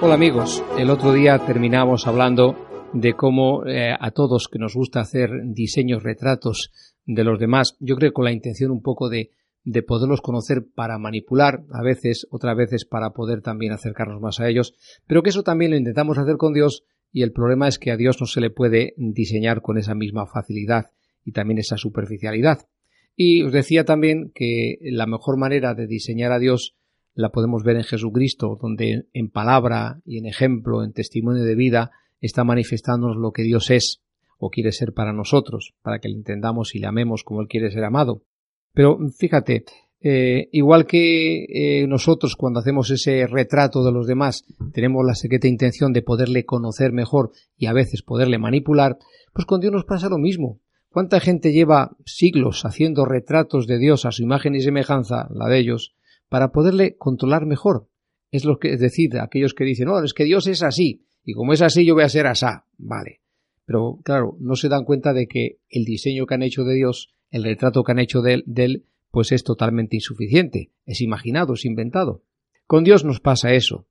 Hola amigos, el otro día terminamos hablando de cómo eh, a todos que nos gusta hacer diseños, retratos de los demás, yo creo con la intención un poco de, de poderlos conocer para manipular a veces, otras veces para poder también acercarnos más a ellos, pero que eso también lo intentamos hacer con Dios y el problema es que a Dios no se le puede diseñar con esa misma facilidad y también esa superficialidad. Y os decía también que la mejor manera de diseñar a Dios la podemos ver en Jesucristo, donde en palabra y en ejemplo, en testimonio de vida, está manifestándonos lo que Dios es o quiere ser para nosotros, para que le entendamos y le amemos como Él quiere ser amado. Pero fíjate, eh, igual que eh, nosotros cuando hacemos ese retrato de los demás tenemos la secreta intención de poderle conocer mejor y a veces poderle manipular, pues con Dios nos pasa lo mismo. ¿Cuánta gente lleva siglos haciendo retratos de Dios a su imagen y semejanza, la de ellos, para poderle controlar mejor. Es lo que es decir, aquellos que dicen, no, es que Dios es así, y como es así yo voy a ser asá, vale. Pero claro, no se dan cuenta de que el diseño que han hecho de Dios, el retrato que han hecho de él, de él pues es totalmente insuficiente, es imaginado, es inventado. Con Dios nos pasa eso,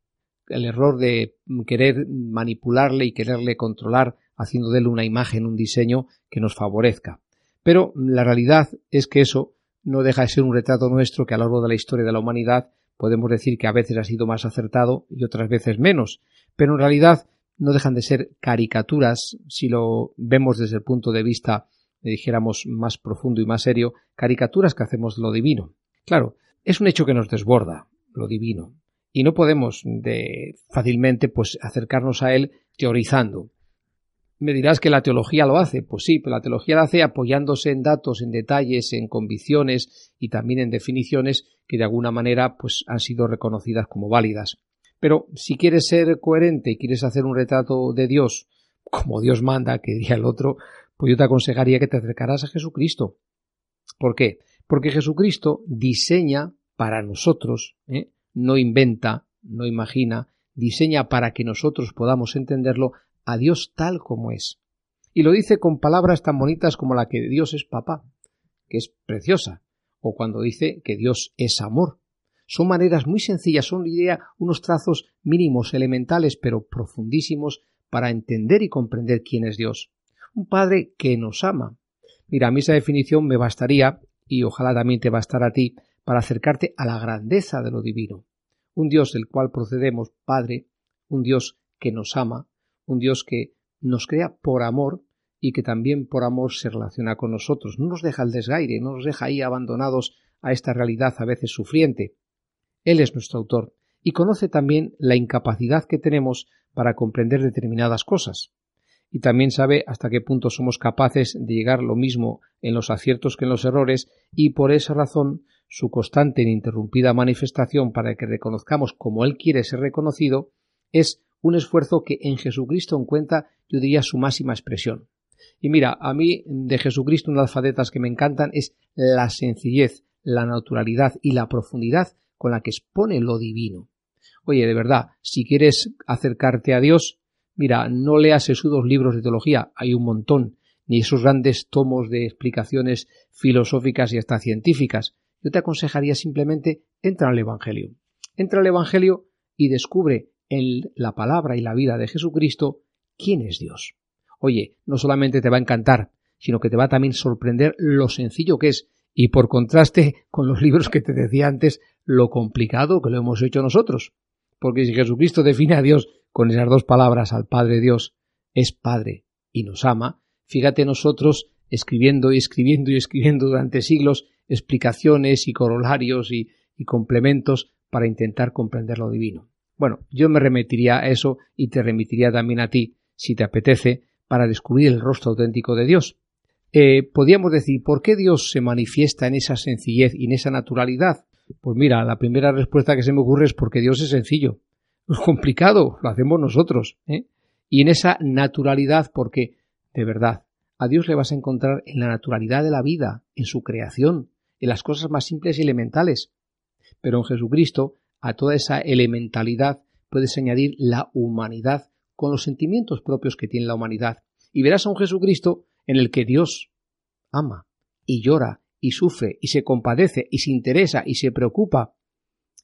el error de querer manipularle y quererle controlar haciendo de él una imagen, un diseño que nos favorezca. Pero la realidad es que eso no deja de ser un retrato nuestro que a lo largo de la historia de la humanidad podemos decir que a veces ha sido más acertado y otras veces menos, pero en realidad no dejan de ser caricaturas, si lo vemos desde el punto de vista, dijéramos, más profundo y más serio, caricaturas que hacemos de lo divino. Claro, es un hecho que nos desborda, lo divino, y no podemos de fácilmente pues acercarnos a él teorizando. Me dirás que la teología lo hace. Pues sí, la teología lo hace apoyándose en datos, en detalles, en convicciones y también en definiciones que de alguna manera pues han sido reconocidas como válidas. Pero si quieres ser coherente y quieres hacer un retrato de Dios como Dios manda, que diría el otro, pues yo te aconsejaría que te acercaras a Jesucristo. ¿Por qué? Porque Jesucristo diseña para nosotros, ¿eh? no inventa, no imagina, diseña para que nosotros podamos entenderlo a Dios tal como es. Y lo dice con palabras tan bonitas como la que Dios es papá, que es preciosa, o cuando dice que Dios es amor. Son maneras muy sencillas, son idea unos trazos mínimos, elementales, pero profundísimos para entender y comprender quién es Dios. Un Padre que nos ama. Mira, a mí esa definición me bastaría, y ojalá también te bastará a ti, para acercarte a la grandeza de lo divino. Un Dios del cual procedemos, Padre, un Dios que nos ama, un Dios que nos crea por amor y que también por amor se relaciona con nosotros. No nos deja al desgaire, no nos deja ahí abandonados a esta realidad a veces sufriente. Él es nuestro autor y conoce también la incapacidad que tenemos para comprender determinadas cosas. Y también sabe hasta qué punto somos capaces de llegar lo mismo en los aciertos que en los errores y por esa razón su constante e ininterrumpida manifestación para que reconozcamos como Él quiere ser reconocido es un esfuerzo que en Jesucristo encuentra, yo diría, su máxima expresión. Y mira, a mí de Jesucristo unas alfabetas que me encantan es la sencillez, la naturalidad y la profundidad con la que expone lo divino. Oye, de verdad, si quieres acercarte a Dios, mira, no leas esos dos libros de teología, hay un montón, ni esos grandes tomos de explicaciones filosóficas y hasta científicas. Yo te aconsejaría simplemente entra al Evangelio. Entra al Evangelio y descubre en la palabra y la vida de Jesucristo quién es Dios. Oye, no solamente te va a encantar, sino que te va a también sorprender lo sencillo que es, y por contraste con los libros que te decía antes, lo complicado que lo hemos hecho nosotros. Porque si Jesucristo define a Dios con esas dos palabras al Padre Dios, es Padre y nos ama, fíjate nosotros escribiendo y escribiendo y escribiendo durante siglos explicaciones y corolarios y, y complementos para intentar comprender lo divino. Bueno, yo me remitiría a eso y te remitiría también a ti, si te apetece, para descubrir el rostro auténtico de Dios. Eh, podríamos decir, ¿por qué Dios se manifiesta en esa sencillez y en esa naturalidad? Pues mira, la primera respuesta que se me ocurre es porque Dios es sencillo. Es complicado, lo hacemos nosotros. ¿eh? Y en esa naturalidad, porque, de verdad, a Dios le vas a encontrar en la naturalidad de la vida, en su creación, en las cosas más simples y elementales. Pero en Jesucristo a toda esa elementalidad puedes añadir la humanidad con los sentimientos propios que tiene la humanidad. Y verás a un Jesucristo en el que Dios ama y llora y sufre y se compadece y se interesa y se preocupa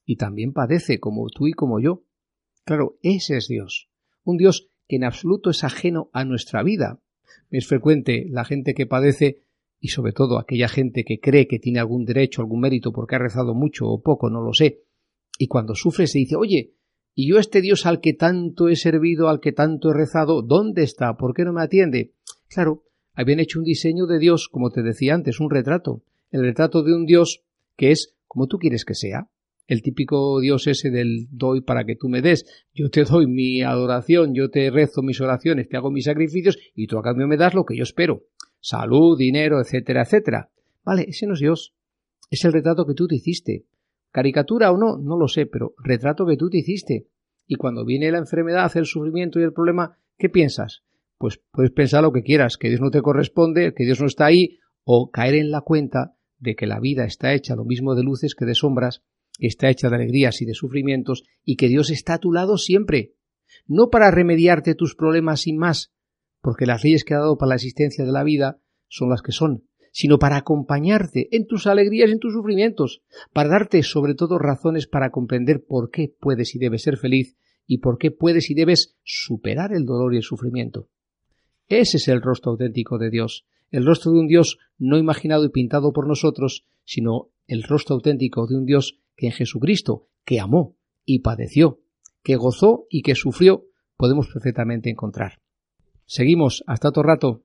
y también padece como tú y como yo. Claro, ese es Dios. Un Dios que en absoluto es ajeno a nuestra vida. Es frecuente la gente que padece y sobre todo aquella gente que cree que tiene algún derecho, algún mérito porque ha rezado mucho o poco, no lo sé. Y cuando sufre se dice, oye, ¿y yo este Dios al que tanto he servido, al que tanto he rezado, dónde está? ¿Por qué no me atiende? Claro, habían hecho un diseño de Dios, como te decía antes, un retrato. El retrato de un Dios que es como tú quieres que sea. El típico Dios ese del doy para que tú me des. Yo te doy mi adoración, yo te rezo mis oraciones, te hago mis sacrificios y tú a cambio me das lo que yo espero. Salud, dinero, etcétera, etcétera. Vale, ese no es Dios. Es el retrato que tú te hiciste. Caricatura o no, no lo sé, pero retrato que tú te hiciste. Y cuando viene la enfermedad, el sufrimiento y el problema, ¿qué piensas? Pues puedes pensar lo que quieras, que Dios no te corresponde, que Dios no está ahí, o caer en la cuenta de que la vida está hecha lo mismo de luces que de sombras, que está hecha de alegrías y de sufrimientos, y que Dios está a tu lado siempre, no para remediarte tus problemas sin más, porque las leyes que ha dado para la existencia de la vida son las que son, sino para acompañarte en tus alegrías y en tus sufrimientos, para darte sobre todo razones para comprender por qué puedes y debes ser feliz y por qué puedes y debes superar el dolor y el sufrimiento. Ese es el rostro auténtico de Dios, el rostro de un Dios no imaginado y pintado por nosotros, sino el rostro auténtico de un Dios que en Jesucristo, que amó y padeció, que gozó y que sufrió, podemos perfectamente encontrar. Seguimos hasta otro rato.